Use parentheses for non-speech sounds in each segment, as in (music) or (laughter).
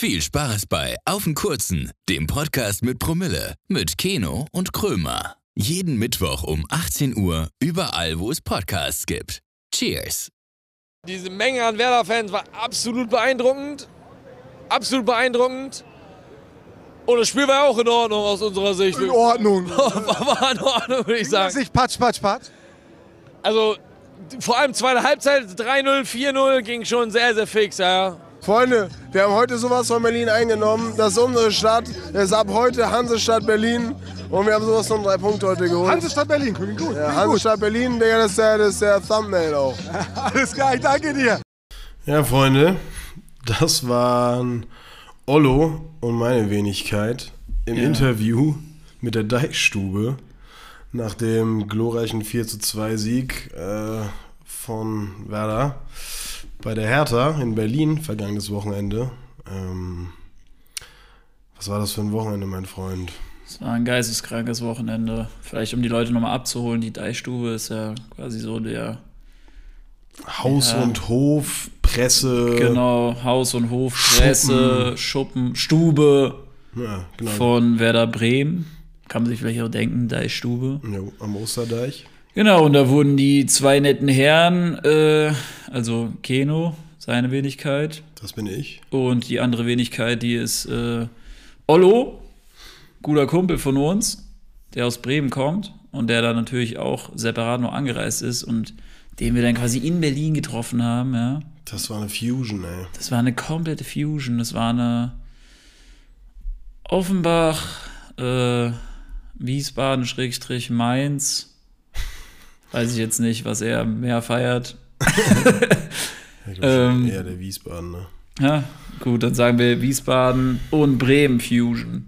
Viel Spaß bei Auf den Kurzen, dem Podcast mit Promille, mit Keno und Krömer. Jeden Mittwoch um 18 Uhr, überall, wo es Podcasts gibt. Cheers! Diese Menge an Werder-Fans war absolut beeindruckend. Absolut beeindruckend. Und das Spiel war auch in Ordnung aus unserer Sicht. In Ordnung. (laughs) war in Ordnung, würde ich sagen. Sich patsch, patsch, patsch. Also vor allem zweite Halbzeit, 3-0, 4-0 ging schon sehr, sehr fix, ja. Freunde, wir haben heute sowas von Berlin eingenommen. Das ist unsere Stadt. Das ist ab heute Hansestadt Berlin. Und wir haben sowas von drei Punkte heute geholt. Hansestadt Berlin, klingt gut. ja, Hansestadt Berlin, Digga, das ist, der, das ist der Thumbnail auch. (laughs) Alles klar, ich danke dir. Ja, Freunde, das waren Ollo und meine Wenigkeit im Interview mit der Deichstube nach dem glorreichen 4 zu 2 Sieg äh, von Werder bei der Hertha in Berlin vergangenes Wochenende. Ähm, was war das für ein Wochenende, mein Freund? Es war ein geisteskrankes Wochenende. Vielleicht um die Leute nochmal abzuholen, die Deichstube ist ja quasi so der Haus Ja. und Hof, Presse. genau Haus- und Hof, Presse, Schuppen, Stube Ja, genau. von Werder Bremen. Kann man sich vielleicht auch denken, Deichstube. Ja, am Osterdeich. Genau, und da wurden die zwei netten Herren, äh, also Keno, seine Wenigkeit, Das bin ich. und die andere Wenigkeit, die ist äh, Ollo, guter Kumpel von uns, der aus Bremen kommt und der da natürlich auch separat noch angereist ist und den wir dann quasi in Berlin getroffen haben, ja. Das war eine Fusion, ey. Das war eine komplette Fusion. Das war eine Offenbach, äh, Wiesbaden, Schrägstrich, Mainz. Weiß ich jetzt nicht, was er mehr feiert. (laughs) Ich Ähm, eher der Wiesbaden, ne? Ja, gut, dann sagen wir Wiesbaden und Bremen Fusion.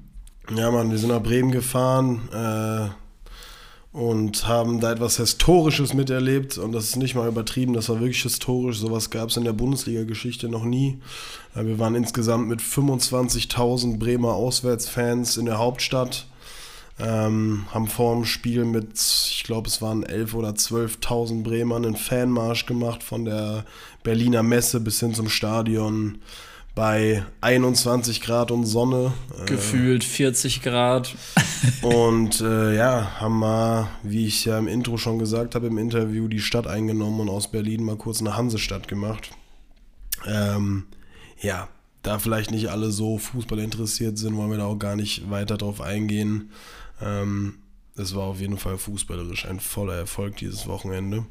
Ja, Mann, wir sind nach Bremen gefahren äh, und haben da etwas Historisches miterlebt. Und das ist nicht mal übertrieben, das war wirklich historisch. Sowas gab es in der Bundesliga-Geschichte noch nie. Äh, wir waren insgesamt mit 25.000 Bremer Auswärtsfans in der Hauptstadt. Ähm, haben vor dem Spiel mit, ich glaube, es waren 11.000 oder 12.000 Bremern einen Fanmarsch gemacht von der Berliner Messe bis hin zum Stadion bei 21 Grad und Sonne. Äh, Gefühlt 40 Grad. (laughs) und äh, ja, haben mal, wie ich ja im Intro schon gesagt habe, im Interview die Stadt eingenommen und aus Berlin mal kurz eine Hansestadt gemacht. Ähm, ja, da vielleicht nicht alle so Fußball interessiert sind, wollen wir da auch gar nicht weiter drauf eingehen. Ähm, es war auf jeden Fall fußballerisch ein voller Erfolg dieses Wochenende.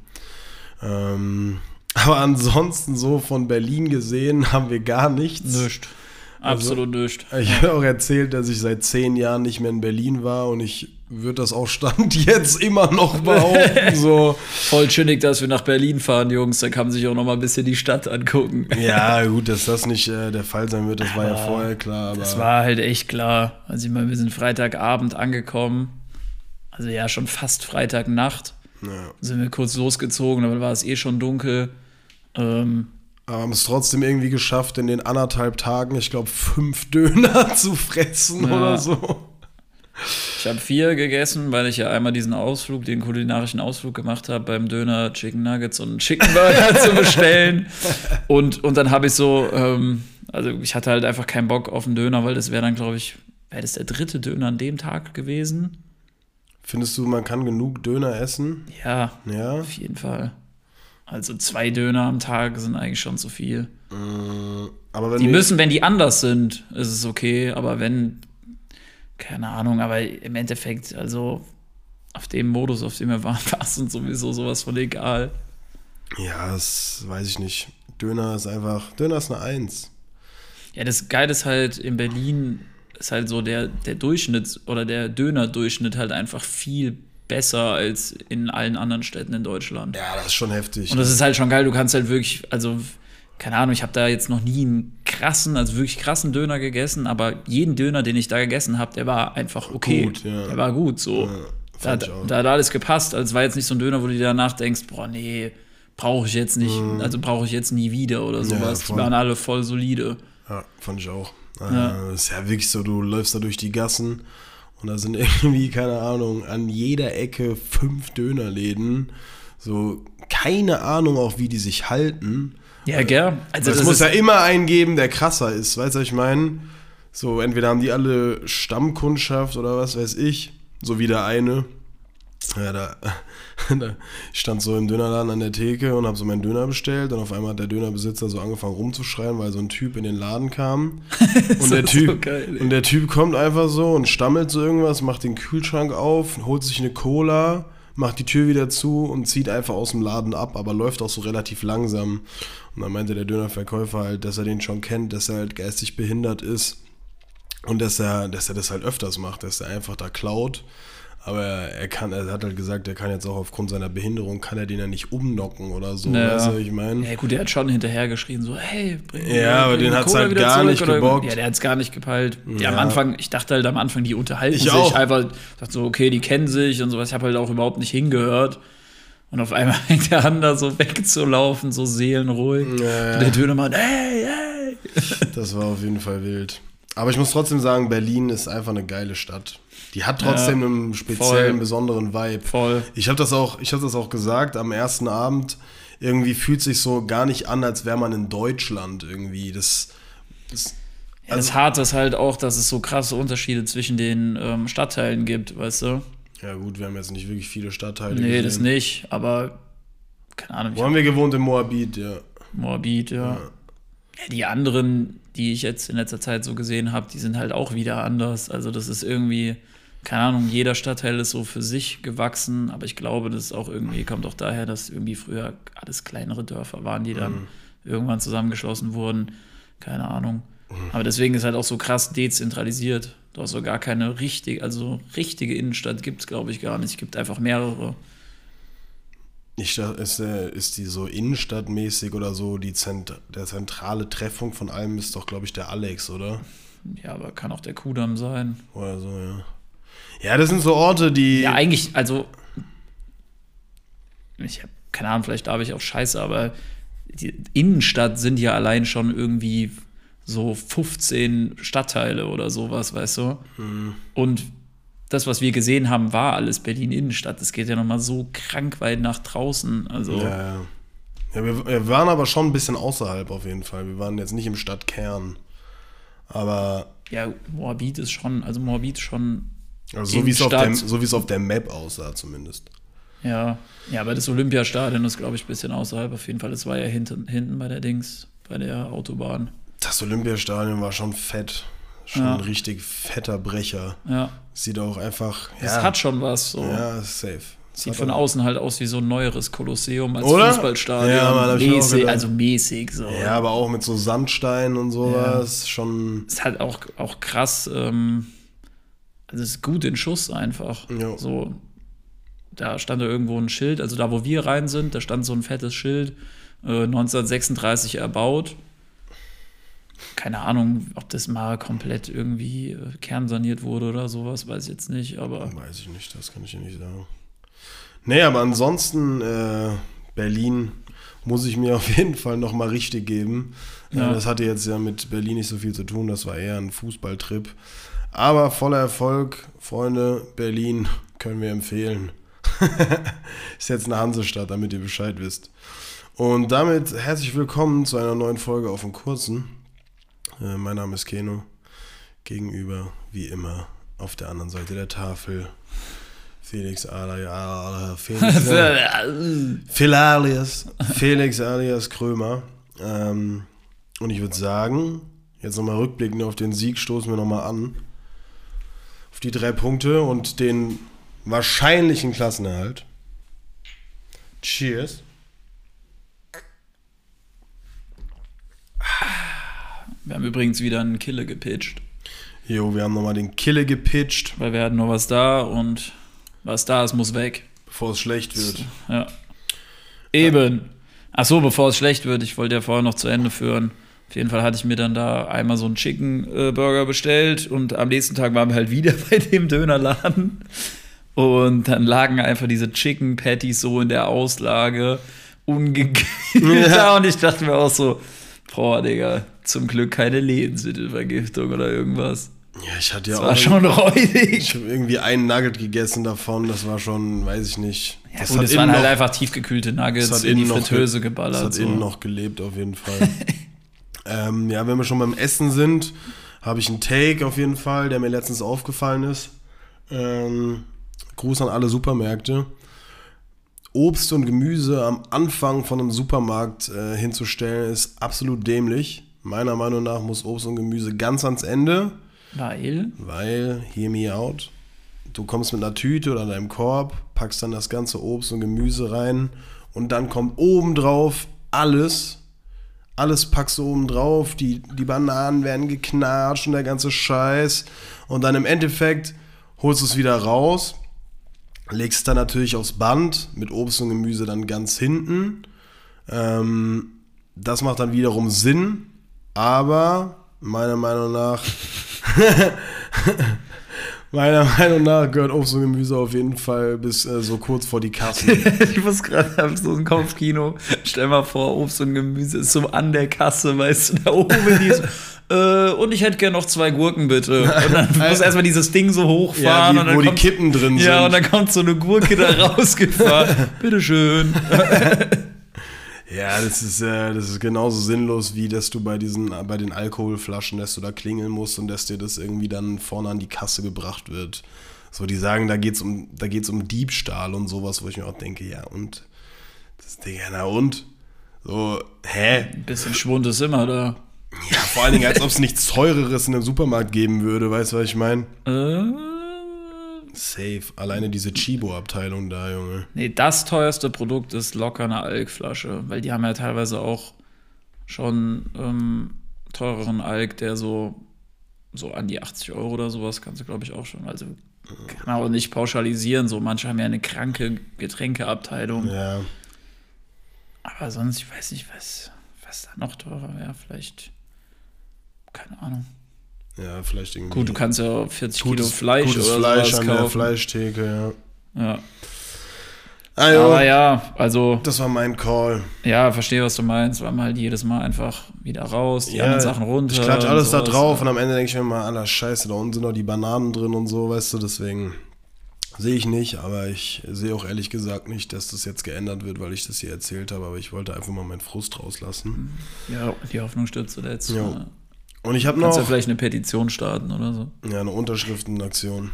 Ähm, (laughs) aber ansonsten so von Berlin gesehen haben wir gar nichts. Nischt. Absolut nischt. Ich habe auch erzählt, dass ich seit zehn Jahren nicht mehr in Berlin war und ich würde das auch Stand (laughs) jetzt immer noch behaupten. So. (laughs) Voll chillig, dass wir nach Berlin fahren, Jungs. Da kann man sich auch noch mal ein bisschen die Stadt angucken. (laughs) Ja, gut, dass das nicht äh, der Fall sein wird, das war ja vorher klar. Aber Das war halt echt klar. Also ich meine, wir sind Freitagabend angekommen. Also ja, schon fast Freitagnacht. ja. Sind wir kurz losgezogen, aber dann war es eh schon dunkel. Ähm, aber haben es trotzdem irgendwie geschafft, in den anderthalb Tagen, ich glaube, fünf Döner zu fressen Ja. oder so. Ich habe vier gegessen, weil ich ja einmal diesen Ausflug, den kulinarischen Ausflug gemacht habe, beim Döner Chicken Nuggets und Chicken Burger (laughs) zu bestellen. Und, und dann habe ich so, ähm, also ich hatte halt einfach keinen Bock auf einen Döner, weil das wäre dann, glaube ich, wäre das der dritte Döner an dem Tag gewesen. Findest du, man kann genug Döner essen? Ja, Ja. auf jeden Fall. Also zwei Döner am Tag sind eigentlich schon zu viel. Aber wenn Die müssen, wenn die anders sind, ist es okay, aber wenn, keine Ahnung, aber im Endeffekt, also auf dem Modus, auf dem wir waren, (laughs) war es uns sowieso sowas von egal. Ja, das weiß ich nicht. Döner ist einfach, Döner ist eine Eins. Ja, das Geile ist halt, in Berlin ist halt so der, der Durchschnitt oder der Dönerdurchschnitt halt einfach viel besser als in allen anderen Städten in Deutschland. Ja, das ist schon heftig. Und das ist halt schon geil, du kannst halt wirklich, also, keine Ahnung, ich habe da jetzt noch nie einen krassen, also wirklich krassen Döner gegessen, aber jeden Döner, den ich da gegessen habe, der war einfach okay. Gut, ja. Der war gut, so. Ja, da, da, hat alles gepasst. Also es war jetzt nicht so ein Döner, wo du dir danach denkst, boah, nee, brauche ich jetzt nicht, also brauche ich jetzt nie wieder oder sowas. Die voll. waren alle voll solide. Ja, fand ich auch. Ja. Äh, ist ja wirklich so, du läufst da durch die Gassen und da sind (laughs) irgendwie, keine Ahnung, an jeder Ecke fünf Dönerläden. So, keine Ahnung auch, wie die sich halten. Ja, gell? Also es das muss ja immer einen geben, der krasser ist, weißt du, was ich meine? So, entweder haben die alle Stammkundschaft oder was weiß ich, so wie der eine. Ja, da, (laughs) da ich stand so im Dönerladen an der Theke und habe so meinen Döner bestellt und auf einmal hat der Dönerbesitzer so angefangen rumzuschreien, weil so ein Typ in den Laden kam. (laughs) Und, der, ist so typ, geil, und der Typ kommt einfach so und stammelt so irgendwas, macht den Kühlschrank auf, holt sich eine Cola, macht die Tür wieder zu und zieht einfach aus dem Laden ab, aber läuft auch so relativ langsam. Und dann meinte der Dönerverkäufer halt, dass er den schon kennt, dass er halt geistig behindert ist und dass er, dass er das halt öfters macht, dass er einfach da klaut. Aber er kann, er hat halt gesagt, er kann jetzt auch aufgrund seiner Behinderung, kann er den ja nicht umnocken oder so. Naja. Weißt du, ich meine? Ja, gut, der hat schon hinterher geschrien, so, hey, bring Ja, aber den hat's Cola halt gar nicht oder- gebockt. Ja, der hat's gar nicht gepeilt. Ja. am Ja. Anfang, ich dachte halt am Anfang, die unterhalten Ich sich auch. einfach, dachte so, okay, die kennen sich und sowas. Ich habe halt auch überhaupt nicht hingehört. Und auf einmal (laughs) fängt der an, da so wegzulaufen, so seelenruhig. Ja. Und der Dönermann, hey, hey. Das war auf jeden Fall wild. Aber ich muss trotzdem sagen, Berlin ist einfach eine geile Stadt. Die hat trotzdem Ja, einen speziellen, voll. besonderen Vibe. Voll. Ich habe das auch, ich habe das auch gesagt am ersten Abend. Irgendwie fühlt sich so gar nicht an, als wäre man in Deutschland irgendwie. Das, das Ja, das Harte ist halt auch, dass es so krasse Unterschiede zwischen den ähm, Stadtteilen gibt, weißt du? ja gut, wir haben jetzt nicht wirklich viele Stadtteile. Nee, gesehen. das nicht, aber keine Ahnung, Wo haben wir gewohnt in Moabit, ja. Moabit, ja. ja. Die anderen, die ich jetzt in letzter Zeit so gesehen habe, die sind halt auch wieder anders. Also das ist irgendwie, keine Ahnung, jeder Stadtteil ist so für sich gewachsen, aber ich glaube, das auch irgendwie, kommt auch daher, dass irgendwie früher alles kleinere Dörfer waren, die dann irgendwann zusammengeschlossen wurden. Keine Ahnung. Aber deswegen ist halt auch so krass dezentralisiert. Du hast so gar keine richtige, also richtige Innenstadt gibt es, glaube ich, gar nicht. Es gibt einfach mehrere. Ich, dachte, ist, äh, ist die so innenstadtmäßig oder so, die Zent der zentrale Treffpunkt von allem ist doch, glaube ich, der Alex, oder? Ja, aber kann auch der Kudamm sein. Oder so, ja. Ja, das sind so Orte, die. Ja, eigentlich, also. Ich habe keine Ahnung, vielleicht darf ich auch scheiße, aber die Innenstadt sind ja allein schon irgendwie so 15 Stadtteile oder sowas, weißt du? Und das, was wir gesehen haben, war alles Berlin-Innenstadt. Das geht ja nochmal so krank weit nach draußen. Also, Ja, ja. ja wir, wir waren aber schon ein bisschen außerhalb auf jeden Fall. Wir waren jetzt nicht im Stadtkern. Aber ja, Moabit ist schon, also Moabit ist schon, also so wie es auf, so es der Map aussah, zumindest. ja. Ja, aber das Olympiastadion ist, glaube ich, ein bisschen außerhalb auf jeden Fall. Das war ja hinten, hinten bei der Dings, bei der Autobahn. Das Olympiastadion war schon fett. Schon Ja. ein richtig fetter Brecher. Ja. Sieht auch einfach. Es ja, hat schon was. So. Ja, safe. Sieht von außen halt aus wie so ein neueres Kolosseum als Oder? Fußballstadion. Ja, Mann, mäßig, also mäßig so. Ja, aber auch mit so Sandstein und sowas. Schon. Ist halt auch, auch krass. Ähm, also es ist gut in Schuss einfach. Ja. So, da stand da irgendwo ein Schild, also da, wo wir rein sind, da stand so ein fettes Schild, äh, 1936 erbaut. Keine Ahnung, ob das mal komplett irgendwie äh, kernsaniert wurde oder sowas, weiß ich jetzt nicht, aber Weiß ich nicht, das kann ich dir nicht sagen. Nee, aber ansonsten äh, Berlin muss ich mir (laughs) auf jeden Fall nochmal richtig geben. Ja. Äh, das hatte jetzt ja mit Berlin nicht so viel zu tun, das war eher ein Fußballtrip. Aber voller Erfolg, Freunde, Berlin können wir empfehlen. (laughs) Ist jetzt eine Hansestadt, damit ihr Bescheid wisst. Und damit herzlich willkommen zu einer neuen Folge auf dem Kurzen. Äh, mein Name ist Keno. Gegenüber, wie immer, auf der anderen Seite der Tafel. Felix (laughs) alias Felix, Felix alias Krömer. Ähm, und ich würde sagen, jetzt nochmal rückblickend auf den Sieg, stoßen wir nochmal an. Auf die drei Punkte und den wahrscheinlichen Klassenerhalt. Cheers. wir haben übrigens wieder einen Kille gepitcht. Jo, wir haben nochmal den Kille gepitcht, Weil wir hatten noch was da und was da ist, muss weg. bevor es schlecht wird. Ja. Eben. Ach so, bevor es schlecht wird, ich wollte ja vorher noch zu Ende führen. Auf jeden Fall hatte ich mir dann da einmal so einen Chicken äh, Burger bestellt und am nächsten Tag waren wir halt wieder (laughs) bei dem Dönerladen. Und dann lagen einfach diese Chicken Patties so in der Auslage ungegrillt da und ich dachte mir auch so, boah, Digga, zum Glück keine Lebensmittelvergiftung oder irgendwas. Ja, ich hatte ja Das auch. war schon räudig. Ich habe irgendwie einen Nugget gegessen davon, das war schon, weiß ich nicht. Ja, Das gut, es waren halt noch- einfach tiefgekühlte Nuggets Das in die Fritteuse ge- geballert. Das hat so. innen noch gelebt, auf jeden Fall. (laughs) ähm, ja, wenn wir schon beim Essen sind, habe ich einen Take auf jeden Fall, der mir letztens aufgefallen ist. Ähm, Gruß an alle Supermärkte. Obst und Gemüse am Anfang von einem Supermarkt äh, hinzustellen, ist absolut dämlich. Meiner Meinung nach muss Obst und Gemüse ganz ans Ende, Weil, weil, hear me out, du kommst mit einer Tüte oder deinem Korb, packst dann das ganze Obst und Gemüse rein und dann kommt obendrauf alles. Alles packst du oben drauf, die, die Bananen werden geknatscht und der ganze Scheiß. Und dann im Endeffekt holst du es wieder raus, legst es dann natürlich aufs Band mit Obst und Gemüse dann ganz hinten. Ähm, das macht dann wiederum Sinn, aber meiner Meinung nach (laughs) Meiner (laughs) Meinung nach gehört Obst und Gemüse auf jeden Fall bis äh, so kurz vor die Kassen. (laughs) ich muss gerade hab so ein Kopfkino. Stell mal vor, Obst und Gemüse ist so an der Kasse, weißt du, da oben die so, (laughs) äh, und ich hätte gerne noch zwei Gurken bitte. Und dann muss erstmal dieses Ding so hochfahren. Ja, und die, dann wo die Kippen drin sind. Ja, und dann kommt so eine Gurke da rausgefahren. Bitteschön. Ja, das ist, äh, das ist genauso sinnlos, wie dass du bei diesen, bei den Alkoholflaschen, dass du da klingeln musst und dass dir das irgendwie dann vorne an die Kasse gebracht wird. So, die sagen, da geht's um, da geht's um Diebstahl und sowas, wo ich mir auch denke, ja, und? Das Ding, ja, na und? So, hä? Ein bisschen Schwund ist immer da. Ja, vor allen Dingen, als ob es nichts Teureres in einem Supermarkt geben würde, weißt du, was ich meine? Äh, Safe. Alleine diese Chibo-Abteilung da, Junge. nee, das teuerste Produkt ist locker eine Alkflasche, weil die haben ja teilweise auch schon ähm, teureren Alk, der so, so an die 80 Euro oder sowas kannst du, glaube ich, auch schon. Also kann man auch nicht pauschalisieren. So, manche haben ja eine kranke Getränkeabteilung. Ja. Aber sonst, ich weiß nicht, was, was da noch teurer wäre. Vielleicht, keine Ahnung. Ja, vielleicht irgendwie. Gut, du kannst ja 40 Kilo gutes, Fleisch gutes oder Fleisch an kaufen. der Fleischtheke, ja. Ja. Ah, jo, Aber ja, also, Das war mein Call. ja, verstehe, was du meinst, weil man halt jedes Mal einfach wieder raus, die anderen Sachen runter. Ich klatsch alles da drauf ja. und am Ende denke ich mir mal, aller Scheiße, da unten sind noch die Bananen drin und so, weißt du, deswegen sehe ich nicht, aber ich sehe auch ehrlich gesagt nicht, dass das jetzt geändert wird, weil ich das hier erzählt habe, aber ich wollte einfach mal meinen Frust rauslassen. Ja, die Hoffnung stirbt zuletzt. Ja. Und ich habe Kannst noch ja vielleicht eine Petition starten oder so. ja, eine Unterschriftenaktion.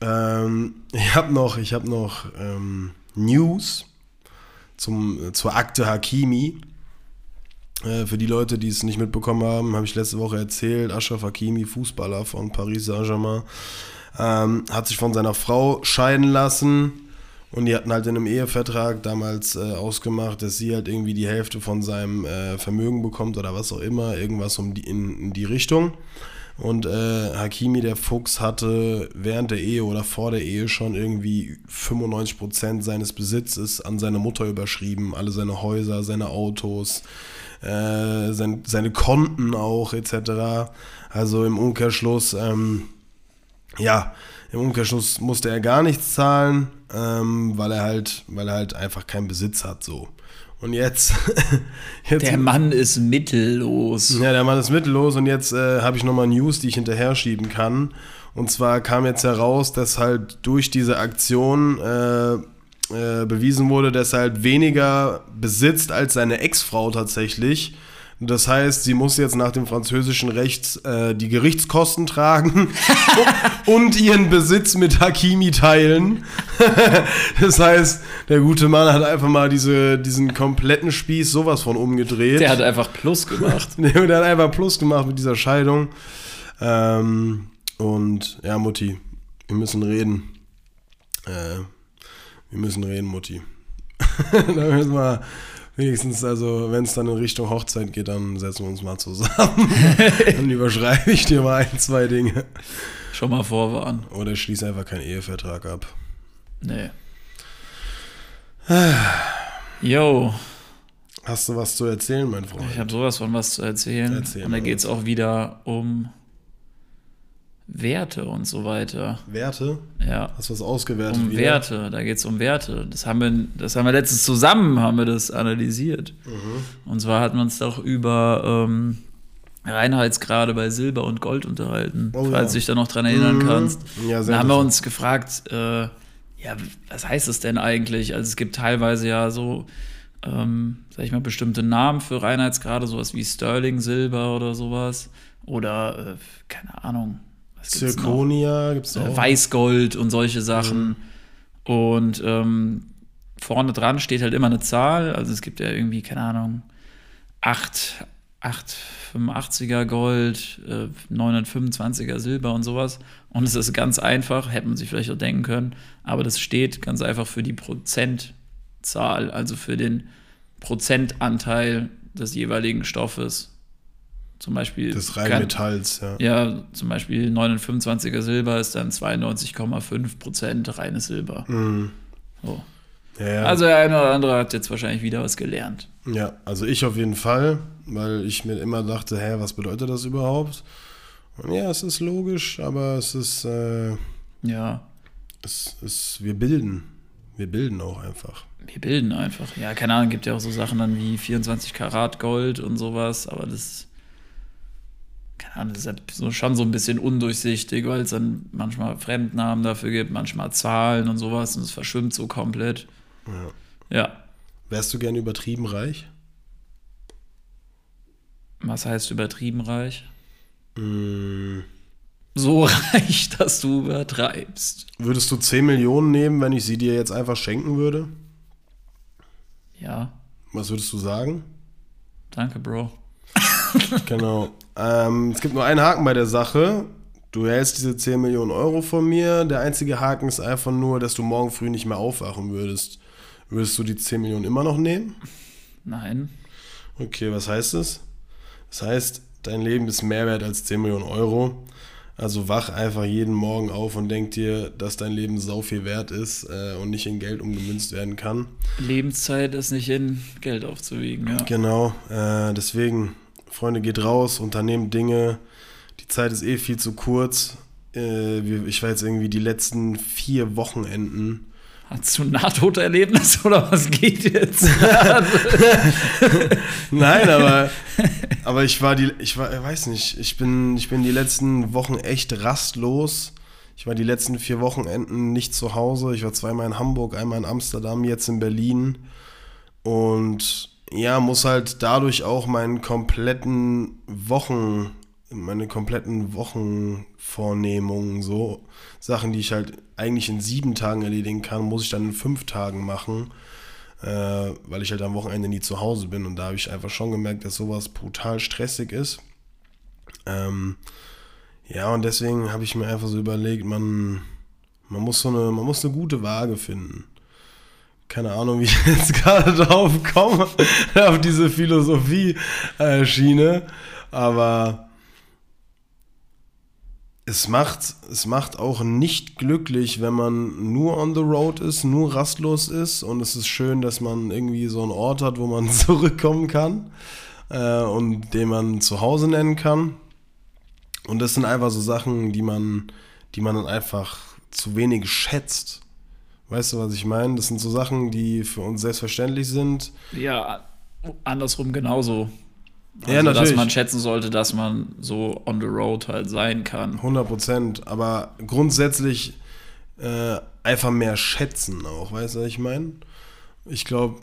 Ähm, ich habe noch, ich habe noch ähm, News zum, äh, zur Akte Hakimi. Äh, für die Leute, die es nicht mitbekommen haben, habe ich letzte Woche erzählt, Ashraf Hakimi, Fußballer von Paris Saint-Germain, ähm, hat sich von seiner Frau scheiden lassen und die hatten halt in einem Ehevertrag damals äh, ausgemacht, dass sie halt irgendwie die Hälfte von seinem äh, Vermögen bekommt oder was auch immer, irgendwas um die, in, in die Richtung. Und äh, Hakimi, der Fuchs, hatte während der Ehe oder vor der Ehe schon irgendwie 95% seines Besitzes an seine Mutter überschrieben. Alle seine Häuser, seine Autos, äh, sein, seine Konten auch etc. Also im Umkehrschluss, ähm, ja, im Umkehrschluss musste er gar nichts zahlen, ähm, weil er halt, weil er halt einfach keinen Besitz hat so. Und jetzt, (laughs) jetzt Der Mann ist mittellos. ja, der Mann ist mittellos und jetzt äh, habe ich nochmal News, die ich hinterher schieben kann. Und zwar kam jetzt heraus, dass halt durch diese Aktion äh, äh, bewiesen wurde, dass er halt weniger besitzt als seine Ex-Frau tatsächlich. Das heißt, sie muss jetzt nach dem französischen Recht äh, die Gerichtskosten tragen (laughs) und ihren Besitz mit Hakimi teilen. (laughs) das heißt, der gute Mann hat einfach mal diese, diesen kompletten Spieß sowas von umgedreht. Der hat einfach Plus gemacht. (laughs) Der hat einfach Plus gemacht mit dieser Scheidung. Ähm, und ja, Mutti, wir müssen reden. Äh, wir müssen reden, Mutti. da müssen wir wenigstens, also wenn es dann in Richtung Hochzeit geht, dann setzen wir uns mal zusammen. (laughs) dann überschreibe ich dir mal ein, zwei Dinge. Schon mal vorwarnen. Oder schließe einfach keinen Ehevertrag ab. Nee. Yo, Hast du was zu erzählen, mein Freund? ich habe sowas von was zu erzählen. Erzähl und da geht es auch wieder um Werte und so weiter. Werte? Ja. Hast du was ausgewertet? Um wieder? Werte, da geht es um Werte. Das haben, wir, das haben wir letztens zusammen haben wir das analysiert. Mhm. Und zwar hatten wir uns doch über ähm, Reinheitsgrade bei Silber und Gold unterhalten, Oh falls ja. du dich da noch dran erinnern Mhm. kannst. Ja, da haben wir uns gefragt, äh, Ja, was heißt es denn eigentlich? Also es gibt teilweise ja so, ähm, sag ich mal, bestimmte Namen für Reinheitsgrade, sowas wie Sterling Silber oder sowas. Oder, äh, keine Ahnung. Zirconia gibt es äh, auch. Weißgold und solche Sachen. Und ähm, vorne dran steht halt immer eine Zahl. Also es gibt ja irgendwie, keine Ahnung, 8, 885er Gold, äh, 925er Silber und sowas. Und es ist ganz einfach, hätte man sich vielleicht auch denken können, aber das steht ganz einfach für die Prozentzahl, also für den Prozentanteil des jeweiligen Stoffes. Zum Beispiel. Des Rheinmetalls, ja. ja, zum Beispiel 925er Silber ist dann 92,5 Prozent reines Silber. So. Ja, ja. Also der eine oder andere hat jetzt wahrscheinlich wieder was gelernt. Ja, also ich auf jeden Fall, weil ich mir immer dachte, hä, was bedeutet das überhaupt? Und ja, es ist logisch, aber es ist, äh, Ja, es ist, wir bilden. Wir bilden auch einfach. wir bilden einfach. Ja, keine Ahnung, gibt ja auch so Sachen dann wie 24 Karat Gold und sowas, aber das, keine Ahnung, das ist halt so, schon so ein bisschen undurchsichtig, weil es dann manchmal Fremdnamen dafür gibt, manchmal Zahlen und sowas und es verschwimmt so komplett. Ja. Wärst du gern übertrieben reich? Was heißt übertrieben reich? Mm, So (laughs) reich, dass du übertreibst. Würdest du 10 Millionen nehmen, wenn ich sie dir jetzt einfach schenken würde? Ja, Was würdest du sagen? danke, Bro. (laughs) Genau. Ähm, es gibt nur einen Haken bei der Sache. Du hältst diese 10 Millionen Euro von mir. Der einzige Haken ist einfach nur, dass du morgen früh nicht mehr aufwachen würdest. Würdest du die 10 Millionen immer noch nehmen? Nein. Okay, was heißt das? Das heißt, dein Leben ist mehr wert als 10 Millionen Euro. Also wach einfach jeden Morgen auf und denk dir, dass dein Leben sau viel wert ist äh, und nicht in Geld umgemünzt werden kann. Lebenszeit ist nicht in Geld aufzuwiegen, ja. Genau, äh, deswegen, Freunde, geht raus, unternehmt Dinge. Die Zeit ist eh viel zu kurz. Äh, ich war jetzt irgendwie die letzten vier Wochenenden. Hast du ein Nahtoderlebnis oder was geht jetzt? (laughs) Nein, aber, aber ich war die, ich war, ich weiß nicht, ich bin, ich bin die letzten Wochen echt rastlos. Ich war die letzten vier Wochenenden nicht zu Hause. Ich war zweimal in Hamburg, einmal in Amsterdam, jetzt in Berlin. Und ja, muss halt dadurch auch meinen kompletten Wochen, meine kompletten Wochenvornehmungen, so Sachen, die ich halt eigentlich in sieben Tagen erledigen kann, muss ich dann in fünf Tagen machen äh, weil ich halt am Wochenende nie zu Hause bin und da habe ich einfach schon gemerkt, dass sowas brutal stressig ist. Ähm, ja, und deswegen habe ich mir einfach so überlegt, man, man, muss so eine, man muss eine gute Waage finden. Keine Ahnung, wie ich (laughs) jetzt gerade drauf komme, (laughs) auf diese Philosophie-Schiene, aber es macht, es macht auch nicht glücklich, wenn man nur on the road ist, nur rastlos ist. Und es ist schön, dass man irgendwie so einen Ort hat, wo man (laughs) zurückkommen kann äh, und den man zu Hause nennen kann. Und das sind einfach so Sachen, die man, die man dann einfach zu wenig schätzt. Weißt du, was ich meine? Das sind so Sachen, die für uns selbstverständlich sind. ja, andersrum genauso. Also, Ja, Dass natürlich. man schätzen sollte, dass man so on the road halt sein kann. 100 Prozent. Aber grundsätzlich äh, einfach mehr schätzen auch. Weißt du, was ich meine? Ich glaube,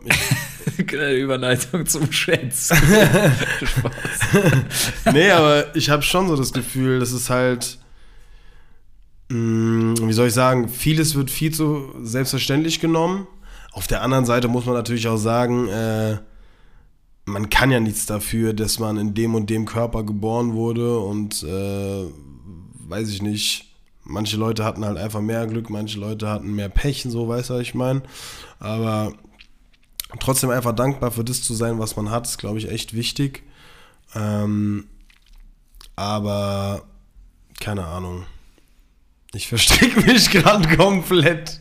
(laughs) Überleitung zum Schätzen. (laughs) Spaß. nee, aber ich habe schon so das Gefühl, dass es halt, wie soll ich sagen, vieles wird viel zu selbstverständlich genommen. Auf der anderen Seite muss man natürlich auch sagen, äh, man kann ja nichts dafür, dass man in dem und dem Körper geboren wurde und äh, weiß ich nicht. Manche Leute hatten halt einfach mehr Glück, manche Leute hatten mehr Pech, so weißt du, was ich meine. Aber trotzdem einfach dankbar für das zu sein, was man hat, ist, glaube ich, echt wichtig. Ähm, aber keine Ahnung. Ich verstricke (laughs) mich gerade komplett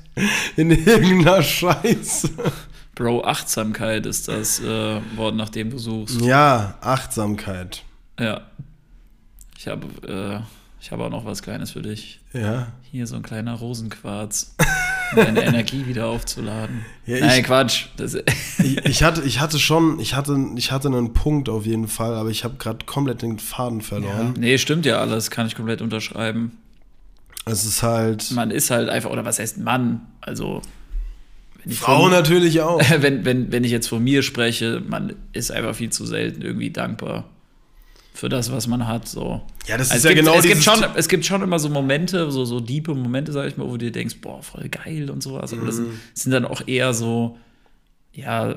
in irgendeiner Scheiße. Bro, Achtsamkeit ist das äh, Wort, nach dem du suchst. Ja, Achtsamkeit. Ja. Ich habe äh, ich habe auch noch was Kleines für dich. Ja. Hier so ein kleiner Rosenquarz, um deine Energie wieder aufzuladen. Ja, Nein, ich- Quatsch. Ich, ich, hatte, ich hatte schon, ich hatte, ich hatte einen Punkt auf jeden Fall, aber ich habe gerade komplett den Faden verloren. nee, stimmt ja alles, kann ich komplett unterschreiben. Es ist halt. Man ist halt einfach, oder was heißt Mann? Also, wenn ich Frau von- natürlich (laughs) auch. wenn, wenn, wenn ich jetzt von mir spreche, man ist einfach viel zu selten irgendwie dankbar für das, was man hat. So. Ja, das Also ist es ja gibt, genau es gibt, schon, es gibt schon immer so Momente, so, so diepe Momente, sag ich mal, wo du dir denkst, boah, voll geil und sowas. Aber das Mhm. sind dann auch eher so, ja,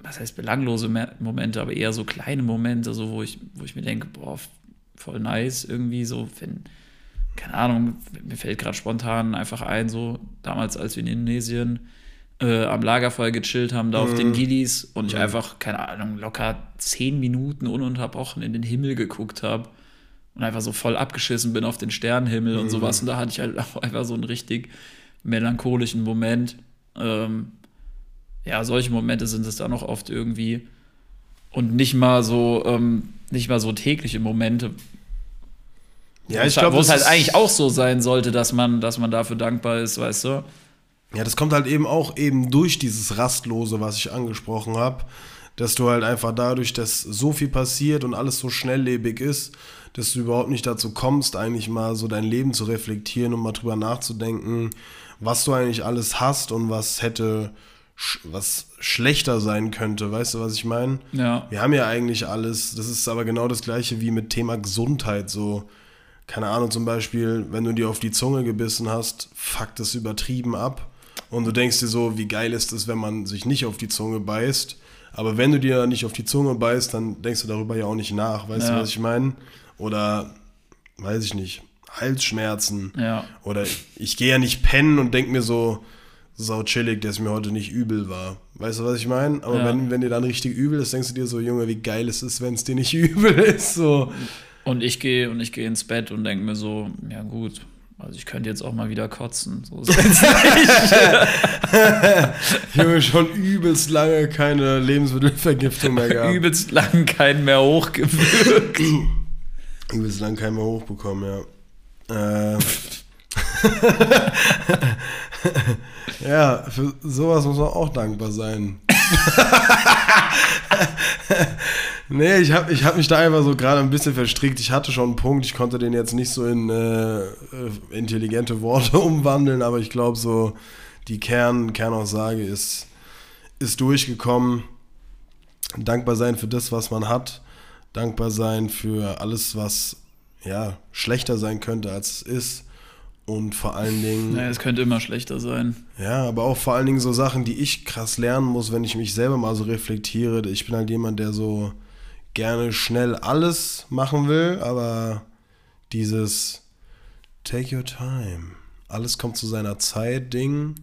was heißt belanglose Me- Momente, aber eher so kleine Momente, so wo ich, wo ich mir denke, boah, voll nice irgendwie, so, wenn, keine Ahnung, mir fällt gerade spontan einfach ein, so damals, als wir in Indonesien äh, am Lagerfeuer gechillt haben, da auf Mhm. den Gillis und ich einfach, keine Ahnung, locker zehn Minuten ununterbrochen in den Himmel geguckt habe und einfach so voll abgeschissen bin auf den Sternenhimmel Mhm. und sowas. Und da hatte ich halt (laughs) auch einfach so einen richtig melancholischen Moment. Ähm, ja, solche Momente sind es dann auch oft irgendwie. Und nicht mal so, ähm, nicht mal so tägliche Momente. Ja, wo ich es- glaube, wo es halt eigentlich auch so sein sollte, dass man, dass man dafür dankbar ist, weißt du? Ja, das kommt halt eben auch eben durch dieses Rastlose, was ich angesprochen habe, dass du halt einfach dadurch, dass so viel passiert und alles so schnelllebig ist, dass du überhaupt nicht dazu kommst, eigentlich mal so dein Leben zu reflektieren und mal drüber nachzudenken, was du eigentlich alles hast und was hätte, was schlechter sein könnte. Weißt du, was ich meine? Ja. Wir haben ja eigentlich alles, das ist aber genau das gleiche wie mit Thema Gesundheit, so, keine Ahnung, zum Beispiel, wenn du dir auf die Zunge gebissen hast, fuckt das übertrieben ab. Und du denkst dir so, wie geil ist es, wenn man sich nicht auf die Zunge beißt. Aber wenn du dir nicht auf die Zunge beißt, dann denkst du darüber ja auch nicht nach. Weißt Ja. du, was ich meine? Oder, weiß ich nicht, Halsschmerzen. Ja. Oder ich gehe ja nicht pennen und denk mir so, sau chillig, dass mir heute nicht übel war. Weißt du, was ich meine? Aber Ja. wenn, wenn dir dann richtig übel ist, denkst du dir so, Junge, wie geil es ist, wenn es dir nicht (laughs) übel ist. So. Und ich gehe und ich gehe ins Bett und denke mir so, ja gut, also ich könnte jetzt auch mal wieder kotzen. So ist es (laughs) Junge, schon übelst lange keine Lebensmittelvergiftung mehr gehabt. übelst lang keinen mehr hochgewürgt. (clears throat) Übelst lang keinen mehr hochbekommen, ja. Äh. (laughs) ja, für sowas muss man auch dankbar sein. (laughs) nee, ich habe ich hab mich da einfach so gerade ein bisschen verstrickt. Ich hatte schon einen Punkt, ich konnte den jetzt nicht so in äh, äh, intelligente Worte (laughs) umwandeln, aber ich glaube so, die Kern, Kernaussage ist, ist durchgekommen. Dankbar sein für das, was man hat. Dankbar sein für alles, was ja schlechter sein könnte, als es ist. Und vor allen Dingen. naja, es könnte immer schlechter sein. Ja, aber auch vor allen Dingen so Sachen, die ich krass lernen muss, wenn ich mich selber mal so reflektiere. Ich bin halt jemand, der so gerne schnell alles machen will, aber dieses Take your time, alles kommt zu seiner Zeit, Ding.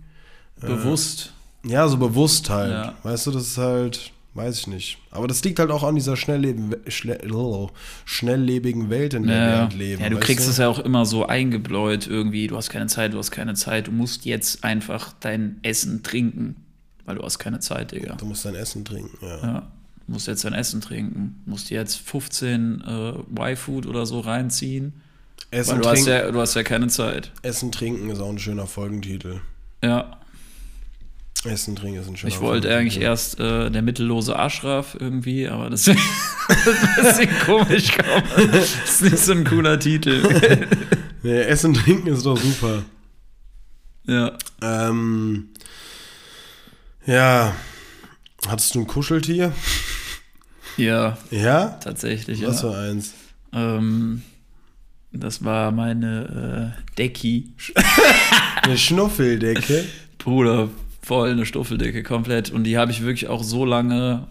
Bewusst. Ja, so bewusst halt. Ja. Weißt du, das ist halt, weiß ich nicht. Aber das liegt halt auch an dieser schnellleben, schnell, schnelllebigen Welt, in der wir Ja, halt leben. ja, du kriegst es ja auch immer so eingebläut irgendwie. Du hast keine Zeit, du hast keine Zeit. Du musst jetzt einfach dein Essen trinken, weil du hast keine Zeit, Digga. Du musst dein Essen trinken, ja. Ja, du musst jetzt dein Essen trinken. Musst jetzt 15 äh, Y-Food oder so reinziehen, Essen, weil du hast, trinken, ja, du hast ja keine Zeit. Essen trinken ist auch ein schöner Folgentitel. Ja, Essen trinken ist ein schöner ich wollte eigentlich erst äh, der mittellose Ashraf irgendwie, aber das (laughs) ist ein bisschen komisch. Kaum. Das ist nicht so ein cooler Titel. (laughs) Nee, Essen trinken ist doch super. ja. Ähm, ja. Hattest du ein Kuscheltier? Ja, Ja? tatsächlich. Ja. Was für eins? Ähm, das war meine äh, Decki. (laughs) Eine Schnuffeldecke. Bruder, voll eine Stuffeldecke komplett. Und die habe ich wirklich auch so lange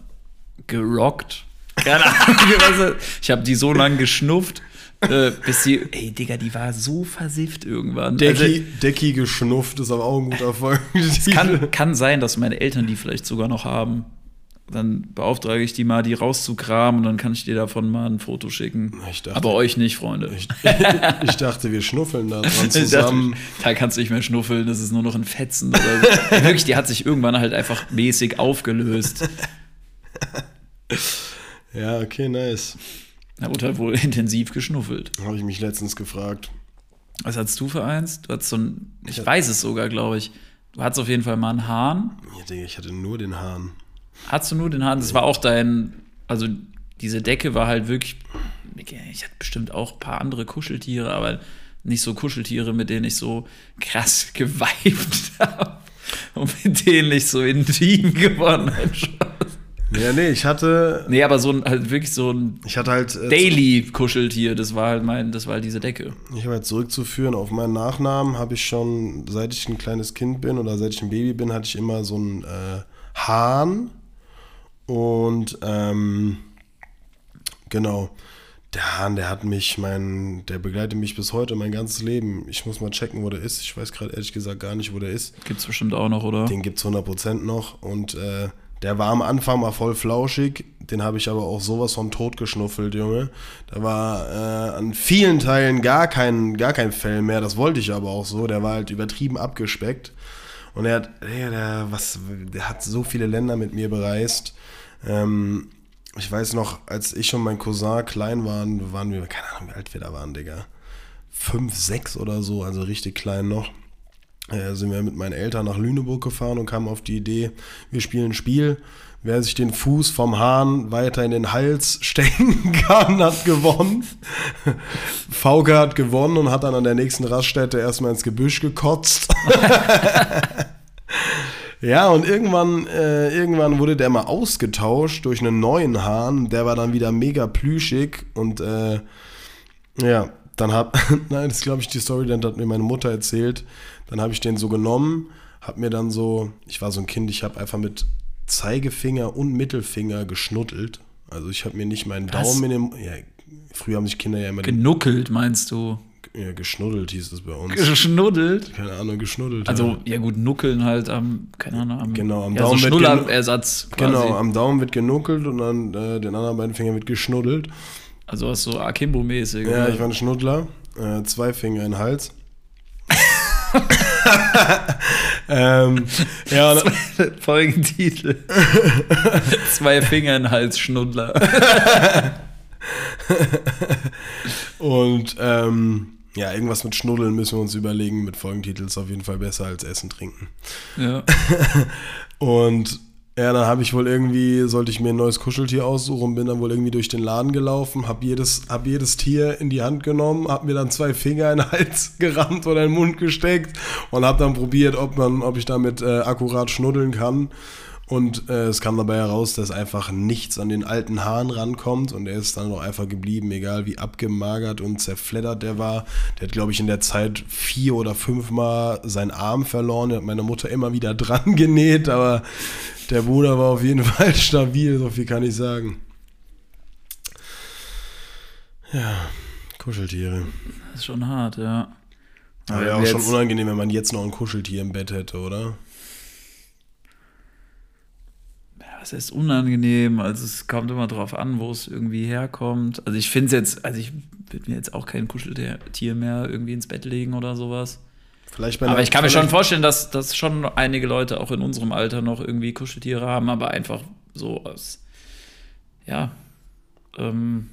gerockt. Keine Ahnung, (laughs) ich habe die so lange geschnufft, äh, bis die, ey Digga, die war so versifft irgendwann. Decki, Also, Decki geschnufft ist aber auch ein guter Folgentitel. kann, kann sein, dass meine Eltern die vielleicht sogar noch haben. Dann beauftrage ich die mal, die rauszukramen und dann kann ich dir davon mal ein Foto schicken. Ich dachte- Aber euch nicht, Freunde. Ich, (laughs) ich dachte, wir schnuffeln da dran (laughs) Ich dachte, zusammen. da kannst du nicht mehr schnuffeln, das ist nur noch ein Fetzen. Oder so. Wirklich, die hat sich irgendwann halt einfach mäßig aufgelöst. (laughs) Ja, okay, nice. Da wurde halt wohl intensiv geschnuffelt. Habe ich mich letztens gefragt. Was hattest du für eins? Du hattest so ein, ich weiß es sogar, glaube ich. Du hattest auf jeden Fall mal einen Hahn. Ja, Digga, ich hatte nur den Hahn. Hattest du nur den Hahn? Das war auch dein, also diese Decke war halt wirklich, ich hatte bestimmt auch ein paar andere Kuscheltiere, aber nicht so Kuscheltiere, mit denen ich so krass (laughs) geweibt habe und mit denen ich so intim geworden bin. Ja, nee, ich hatte. Nee, aber so ein, halt wirklich so ein Ich hatte halt. Äh, Daily-Kuscheltier, das war halt mein, das war halt diese Decke. Ich habe halt zurückzuführen auf meinen Nachnamen, habe ich schon, seit ich ein kleines Kind bin oder seit ich ein Baby bin, hatte ich immer so einen äh, Hahn. Und ähm, genau, der Hahn, der hat mich, mein, der begleitet mich bis heute mein ganzes Leben. Ich muss mal checken, wo der ist. Ich weiß gerade ehrlich gesagt gar nicht, wo der ist. Gibt's bestimmt auch noch, oder? Den gibt es 100% noch. Und äh, der war am Anfang mal voll flauschig. Den habe ich aber auch sowas von tot geschnuffelt, Junge. Da war äh, an vielen Teilen gar kein, gar kein Fell mehr. Das wollte ich aber auch so. Der war halt übertrieben abgespeckt. Und er hat, der, der, was, der hat so viele Länder mit mir bereist. Ähm, ich weiß noch, als ich und mein Cousin klein waren, waren wir, keine Ahnung, wie alt wir da waren, Digga. Fünf, sechs oder so, also richtig klein noch äh, sind wir mit meinen Eltern nach Lüneburg gefahren und kamen auf die Idee, wir spielen ein Spiel. Wer sich den Fuß vom Hahn weiter in den Hals (laughs) stecken kann, hat gewonnen. Fauke hat gewonnen und hat dann an der nächsten Raststätte erstmal ins Gebüsch gekotzt. (laughs) ja, und irgendwann, äh, irgendwann wurde der mal ausgetauscht durch einen neuen Hahn. Der war dann wieder mega plüschig und äh, ja, dann hab, (laughs) nein, das glaube ich die Story, dann hat mir meine Mutter erzählt. Dann habe ich den so genommen, habe mir dann so, ich war so ein Kind, ich habe einfach mit Zeigefinger und Mittelfinger geschnuddelt. Also ich habe mir nicht meinen Was? Daumen in dem, ja, früher haben sich Kinder ja immer Genuckelt, meinst du? ja, geschnuddelt hieß es bei uns. Geschnuddelt? Keine Ahnung, geschnuddelt. Also, ja. gut, nuckeln halt am, keine Ahnung, am, Genau, am ja, Daumen so Schnullerersatz. Genau, am Daumen wird genuckelt und an äh, den anderen beiden Fingern wird geschnuddelt. Also was so Akimbo-mäßig. Ja, oder? ich war ein Schnuddler. Äh, zwei Finger in den Hals. (laughs) ähm, ja, (laughs) Folgentitel. (laughs) Zwei Finger in Hals, Schnuddler. (laughs) und ähm, ja, irgendwas mit Schnuddeln müssen wir uns überlegen. Mit Folgentitel ist auf jeden Fall besser als Essen trinken. Ja. Und ja, dann habe ich wohl irgendwie, sollte ich mir ein neues Kuscheltier aussuchen bin dann wohl irgendwie durch den Laden gelaufen, habe jedes, hab jedes Tier in die Hand genommen, habe mir dann zwei Finger in den Hals (laughs) gerammt oder in den Mund gesteckt und habe dann probiert, ob, man, ob ich damit äh, akkurat schnuddeln kann. Und äh, es kam dabei heraus, dass einfach nichts an den alten Haaren rankommt und er ist dann noch einfach geblieben, egal wie abgemagert und zerfleddert der war. Der hat, glaube ich, in der Zeit vier oder fünfmal seinen Arm verloren. Der hat meine Mutter immer wieder (laughs) dran genäht, aber der Bruder war auf jeden (laughs) Fall stabil, so viel kann ich sagen. Ja, Kuscheltiere. Das ist schon hart, ja. Aber wenn ja auch schon unangenehm, wenn man jetzt noch ein Kuscheltier im Bett hätte, oder? Was heißt unangenehm? Also es kommt immer drauf an, wo es irgendwie herkommt. Also ich finde es jetzt, also ich würde mir jetzt auch kein Kuscheltier mehr irgendwie ins Bett legen oder sowas. Vielleicht bei Aber ich kann mir schon vorstellen, dass, dass schon einige Leute auch in unserem Alter noch irgendwie Kuscheltiere haben, aber einfach so aus, ja, ähm,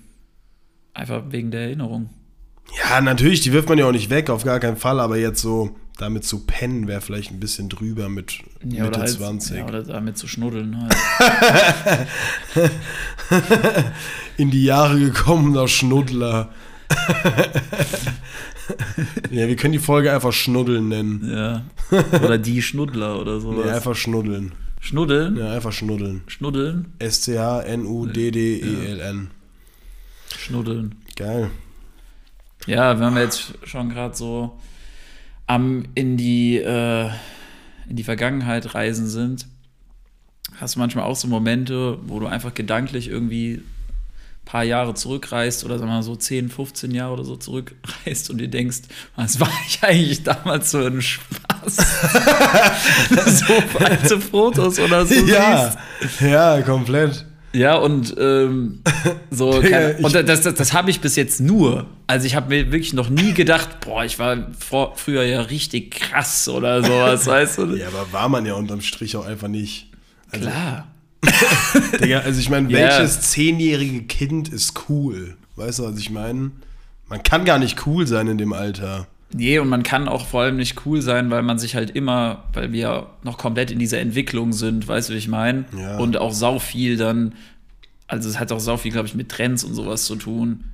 einfach wegen der Erinnerung. Ja, natürlich, die wirft man ja auch nicht weg, auf gar keinen Fall, aber jetzt so damit zu pennen wäre vielleicht ein bisschen drüber mit Ja, Mitte halt, 20. Ja, oder damit zu schnuddeln halt. (laughs) In die Jahre gekommener Schnuddler. (laughs) ja, wir können die Folge einfach Schnuddeln nennen. ja. (laughs) Oder die Schnuddler oder sowas. Nee, einfach Schnuddeln. Schnuddeln? Ja, einfach Schnuddeln. Schnuddeln? S-C-H-N-U-D-D-E-L-N. Schnuddeln. Geil. Ja, wir jetzt schon gerade so am in die, äh, in die Vergangenheit reisen sind, hast du manchmal auch so Momente, wo du einfach gedanklich irgendwie ein paar Jahre zurückreist oder sagen wir mal so 10, 15 Jahre oder so zurückreist und dir denkst, was war ich eigentlich damals so ein Spaß? (laughs) (laughs) so alte Fotos oder so Ja, siehst. ja, komplett. Ja, und ähm, (laughs) so, keine, und das, das, das habe ich bis jetzt nur. Also ich habe mir wirklich noch nie gedacht, boah, ich war vor, früher ja richtig krass oder sowas, (laughs) weißt du? Ja, aber war man ja unterm Strich auch einfach nicht. Also, Klar. (laughs) Digga, also ich meine, welches zehnjährige Kind ist cool? Weißt du, was ich meine? Man kann gar nicht cool sein in dem Alter. Nee, und man kann auch vor allem nicht cool sein, weil man sich halt immer, weil wir noch komplett in dieser Entwicklung sind, weißt du, wie ich meine? Ja. Und auch sau viel dann, also es hat auch sau viel, glaube ich, mit Trends und sowas zu tun.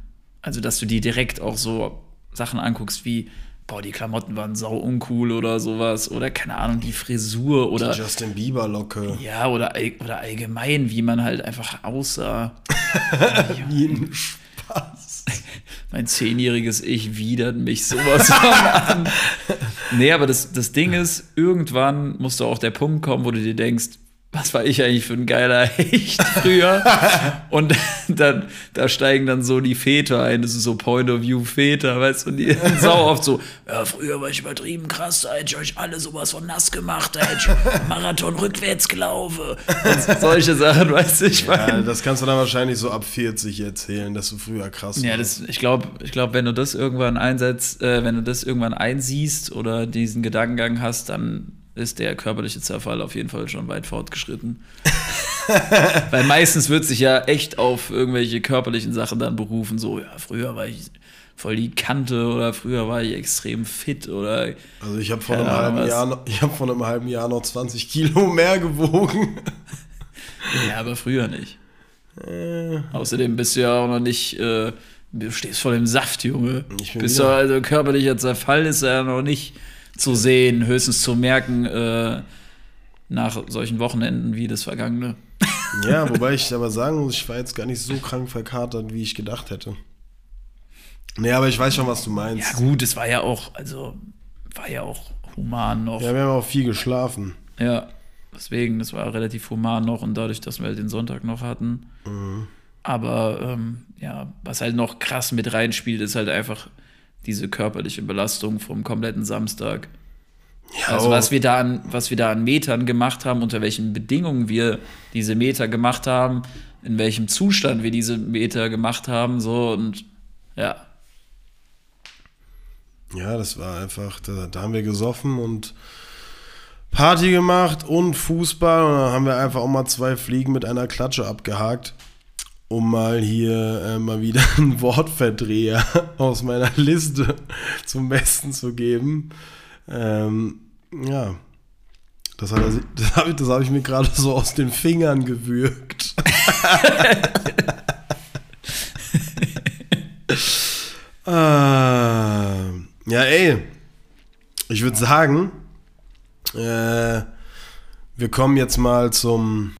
Also, dass du die direkt auch so Sachen anguckst wie, boah, die Klamotten waren sau uncool oder sowas. Oder keine Ahnung, die Frisur oder. Die Justin Bieber Locke. Ja, oder, oder allgemein, wie man halt einfach aussah. (laughs) Jeden Spaß. (laughs) Mein zehnjähriges Ich widert mich sowas von an. (laughs) Nee, aber das, das Ding ist, irgendwann muss doch auch der Punkt kommen, wo du dir denkst, was war ich eigentlich für ein geiler Hecht (laughs) früher? Und (laughs) dann, da steigen dann so die Väter ein, das ist so Point of View Väter, weißt du, und die sind sau oft so, ja, früher war ich übertrieben krass, da hätte ich euch alle sowas von nass gemacht, da hätte ich Marathon rückwärts gelaufen. Und (laughs) solche Sachen, weißt du, ich Ja, meine. das kannst du dann wahrscheinlich so ab 40 erzählen, dass du früher krass Ja, warst. das, ich glaube, ich glaub, wenn du das irgendwann einsetzt, äh, wenn du das irgendwann einsiehst oder diesen Gedankengang hast, dann ist der körperliche Zerfall auf jeden Fall schon weit fortgeschritten. (laughs) Weil meistens wird sich ja echt auf irgendwelche körperlichen Sachen dann berufen, so, ja, früher war ich voll die Kante oder früher war ich extrem fit oder Also ich habe vor, einem halben. Jahr noch- ich hab vor einem halben Jahr noch 20 Kilo mehr gewogen. ja, aber früher nicht. Äh. Außerdem bist du ja auch noch nicht, äh, du stehst voll im Saft, Junge. Ich bin bist du, also körperlicher Zerfall ist ja noch nicht zu sehen, höchstens zu merken äh, nach solchen Wochenenden wie das vergangene. Ja, wobei ich aber sagen muss, ich war jetzt gar nicht so krank verkatert, wie ich gedacht hätte. Nee, aber ich weiß schon, was du meinst. Ja gut, es war ja auch, also war ja auch human noch. Ja, wir haben auch viel geschlafen. Ja, deswegen, das war relativ human noch und dadurch, dass wir halt den Sonntag noch hatten. Aber ähm, ja, was halt noch krass mit reinspielt, ist halt einfach diese körperliche Belastung vom kompletten Samstag. Ja, Also oh, was wir da an, was wir da an Metern gemacht haben, unter welchen Bedingungen wir diese Meter gemacht haben, in welchem Zustand wir diese Meter gemacht haben, so und ja. ja, das war einfach, da, da haben wir gesoffen und Party gemacht und Fußball und dann haben wir einfach auch mal zwei Fliegen mit einer Klatsche abgehakt, um mal hier äh, mal wieder (laughs) einen Wortverdreher aus meiner Liste zum Besten zu geben. Ähm, ja, das, hat das habe ich, hab ich mir gerade so aus den Fingern gewürgt. (laughs) ah, ja, ey, ich würde sagen, äh, wir kommen jetzt mal zum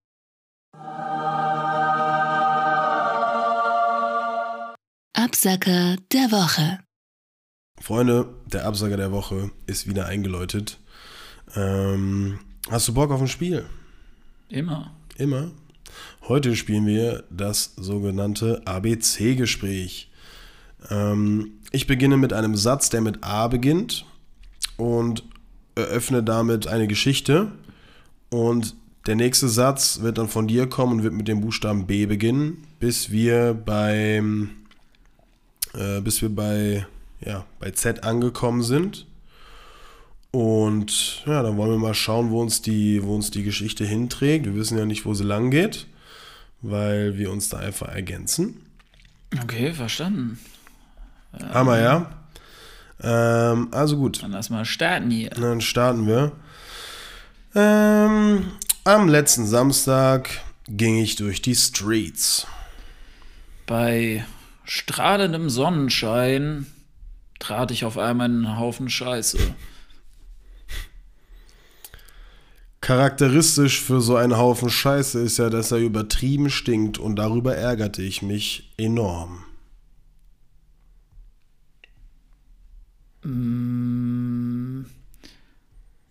Absacker der Woche. Freunde, der Absager der Woche ist wieder eingeläutet. Ähm, hast du Bock auf ein Spiel? Immer. Immer. Heute spielen wir das sogenannte ABC-Gespräch. Ähm, ich beginne mit einem Satz, der mit A beginnt und eröffne damit eine Geschichte. Und der nächste Satz wird dann von dir kommen und wird mit dem Buchstaben B beginnen, bis wir beim äh, bis wir bei, ja, bei Z angekommen sind. Und ja, dann wollen wir mal schauen, wo uns die, wo uns die Geschichte hinträgt. Wir wissen ja nicht, wo sie lang geht, weil wir uns da einfach ergänzen. Okay, verstanden. Hammer, ja? Ähm, also gut, Dann lass mal starten hier. dann starten wir. Ähm, am letzten Samstag ging ich durch die Streets. Bei strahlendem Sonnenschein trat ich auf einmal in einen Haufen Scheiße. Charakteristisch für so einen Haufen Scheiße ist ja, dass er übertrieben stinkt und darüber ärgerte ich mich enorm.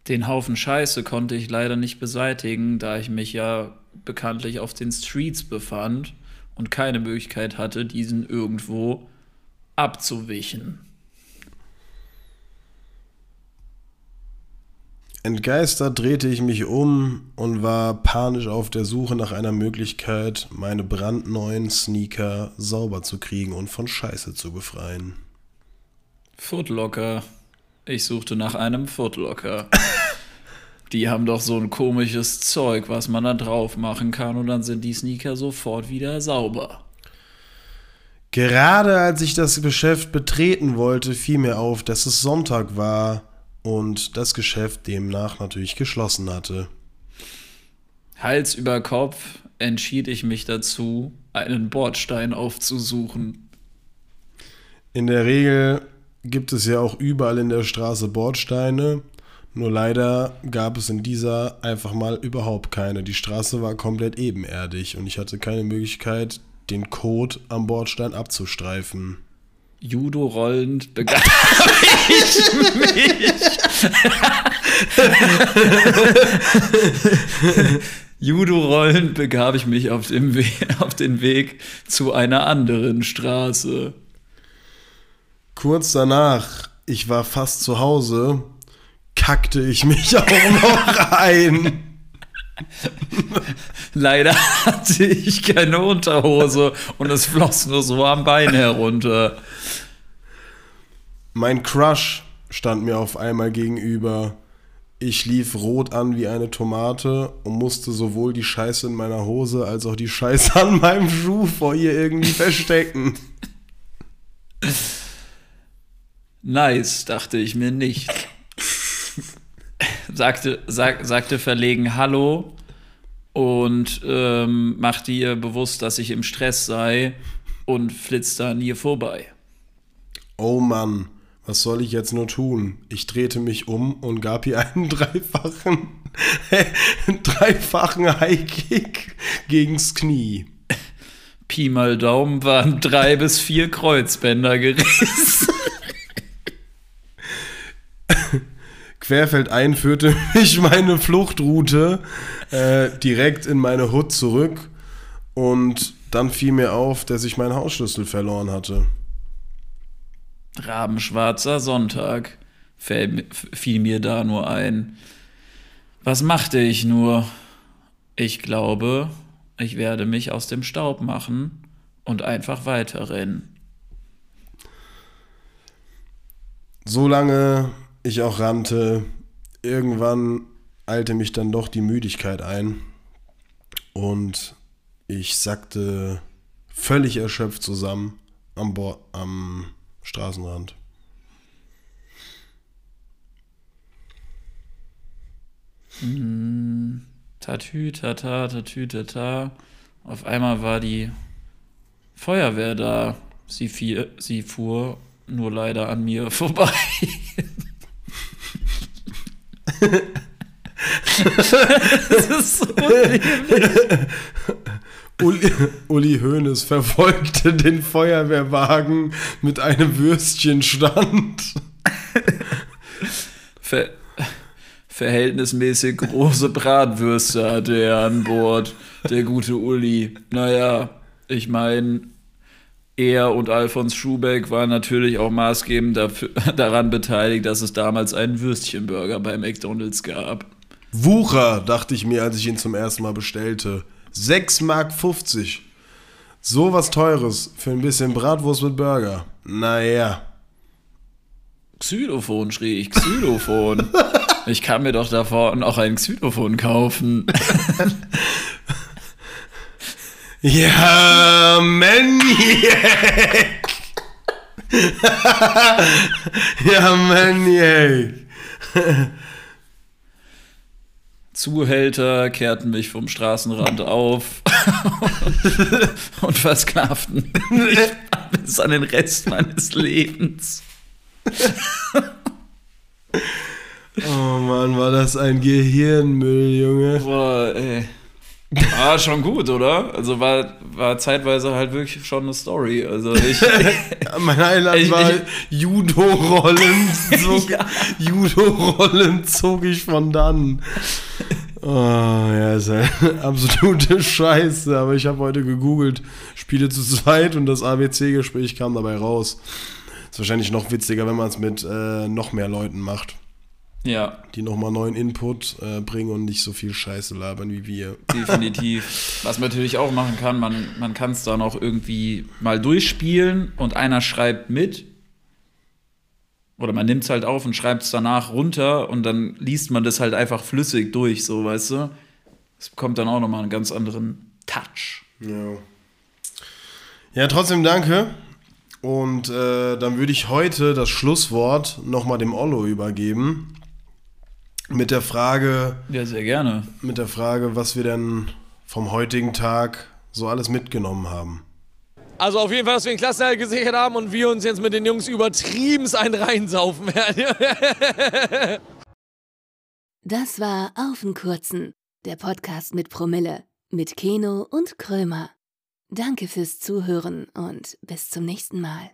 Den Haufen Scheiße konnte ich leider nicht beseitigen, da ich mich ja bekanntlich auf den Streets befand und keine Möglichkeit hatte, diesen irgendwo abzuwischen. Entgeistert drehte ich mich um und war panisch auf der Suche nach einer Möglichkeit, meine brandneuen Sneaker sauber zu kriegen und von Scheiße zu befreien. Footlocker. Ich suchte nach einem Footlocker. (laughs) Die haben doch so ein komisches Zeug, was man da drauf machen kann und dann sind die Sneaker sofort wieder sauber. Gerade als ich das Geschäft betreten wollte, fiel mir auf, dass es Sonntag war und das Geschäft demnach natürlich geschlossen hatte. Hals über Kopf entschied ich mich dazu, einen Bordstein aufzusuchen. In der Regel gibt es ja auch überall in der Straße Bordsteine. Nur leider gab es in dieser einfach mal überhaupt keine. Die Straße war komplett ebenerdig und ich hatte keine Möglichkeit, den Code am Bordstein abzustreifen. Judo rollend begab ich mich. Judo rollend begab ich mich auf, dem We auf den Weg zu einer anderen Straße. Kurz danach, ich war fast zu Hause, kackte ich mich (laughs) auch noch ein. Leider hatte ich keine Unterhose und es floss nur so am Bein herunter. Mein Crush stand mir auf einmal gegenüber. Ich lief rot an wie eine Tomate und musste sowohl die Scheiße in meiner Hose als auch die Scheiße an meinem Schuh vor ihr irgendwie verstecken. Nice, dachte ich mir nicht. Sagte, sag, sagte verlegen Hallo und ähm, machte ihr bewusst, dass ich im Stress sei und flitzte an ihr vorbei. Oh Mann, was soll ich jetzt nur tun? Ich drehte mich um und gab ihr einen (laughs) dreifachen, (laughs) dreifachen Highkick gegens Knie. Pi mal Daumen waren drei bis vier Kreuzbänder gerissen. (laughs) Querfeldein führte mich (laughs) meine Fluchtroute äh, direkt in meine Hut zurück und dann fiel mir auf, dass ich meinen Hausschlüssel verloren hatte. Rabenschwarzer Sonntag fiel mir da nur ein. Was machte ich nur? Ich glaube, ich werde mich aus dem Staub machen und einfach weiterrennen. Solange ich auch rannte, irgendwann eilte mich dann doch die Müdigkeit ein und ich sackte völlig erschöpft zusammen am, Bo am Straßenrand. Tatü, tata, tatü, tata. Auf einmal war die Feuerwehr da. Sie, fiel, sie fuhr nur leider an mir (laughs) vorbei. Das ist so Uli, Uli Hoeneß verfolgte den Feuerwehrwagen mit einem Würstchenstand. ver verhältnismäßig große Bratwürste hatte er an Bord, der gute Uli. Naja, ich meine, er und Alfons Schubeck waren natürlich auch maßgebend dafür, (laughs) daran beteiligt, dass es damals einen Würstchenburger bei McDonalds gab. Wucher, dachte ich mir, als ich ihn zum ersten Mal bestellte. 6,50 Mark. So was Teures für ein bisschen Bratwurst mit Burger. Naja. Xylophon, schrie ich, Xylophon. (laughs) Ich kann mir doch davor noch ein Xylophon kaufen. (laughs) Ja, Maniac! (laughs) ja, Maniac! Zuhälter kehrten mich vom Straßenrand auf (laughs) und versklavten mich bis an den Rest meines Lebens. Oh Mann, war das ein Gehirnmüll, Junge. Boah, ey. War (laughs) schon gut, oder? Also war, war zeitweise halt wirklich schon eine Story. Also ich, (laughs) Mein Highlight Ich- war Judo-Rollen. (laughs) Zog, Ja. Judo-Rollen zog ich von dann. Oh, ja, ist ja absolute Scheiße. Aber ich habe heute gegoogelt, Spiele zu zweit und das ABC-Gespräch kam dabei raus. Ist wahrscheinlich noch witziger, wenn man es mit äh, noch mehr Leuten macht, ja, die nochmal neuen Input äh, bringen und nicht so viel Scheiße labern wie wir. (laughs) definitiv. Was man natürlich auch machen kann, man, man kann es dann auch irgendwie mal durchspielen und einer schreibt mit. Oder man nimmt es halt auf und schreibt es danach runter und dann liest man das halt einfach flüssig durch, so weißt du. Es bekommt dann auch nochmal einen ganz anderen Touch. Ja. Ja, trotzdem danke. Und äh, dann würde ich heute das Schlusswort nochmal dem Ollo übergeben. Mit der Frage, Ja, sehr gerne. mit der Frage, was wir denn vom heutigen Tag so alles mitgenommen haben. Also auf jeden Fall, dass wir den Klassenerhalt gesichert haben und wir uns jetzt mit den Jungs übertrieben einen reinsaufen werden. (laughs) Das war Auf den Kurzen, der Podcast mit Promille, mit Keno und Krömer. Danke fürs Zuhören und bis zum nächsten Mal.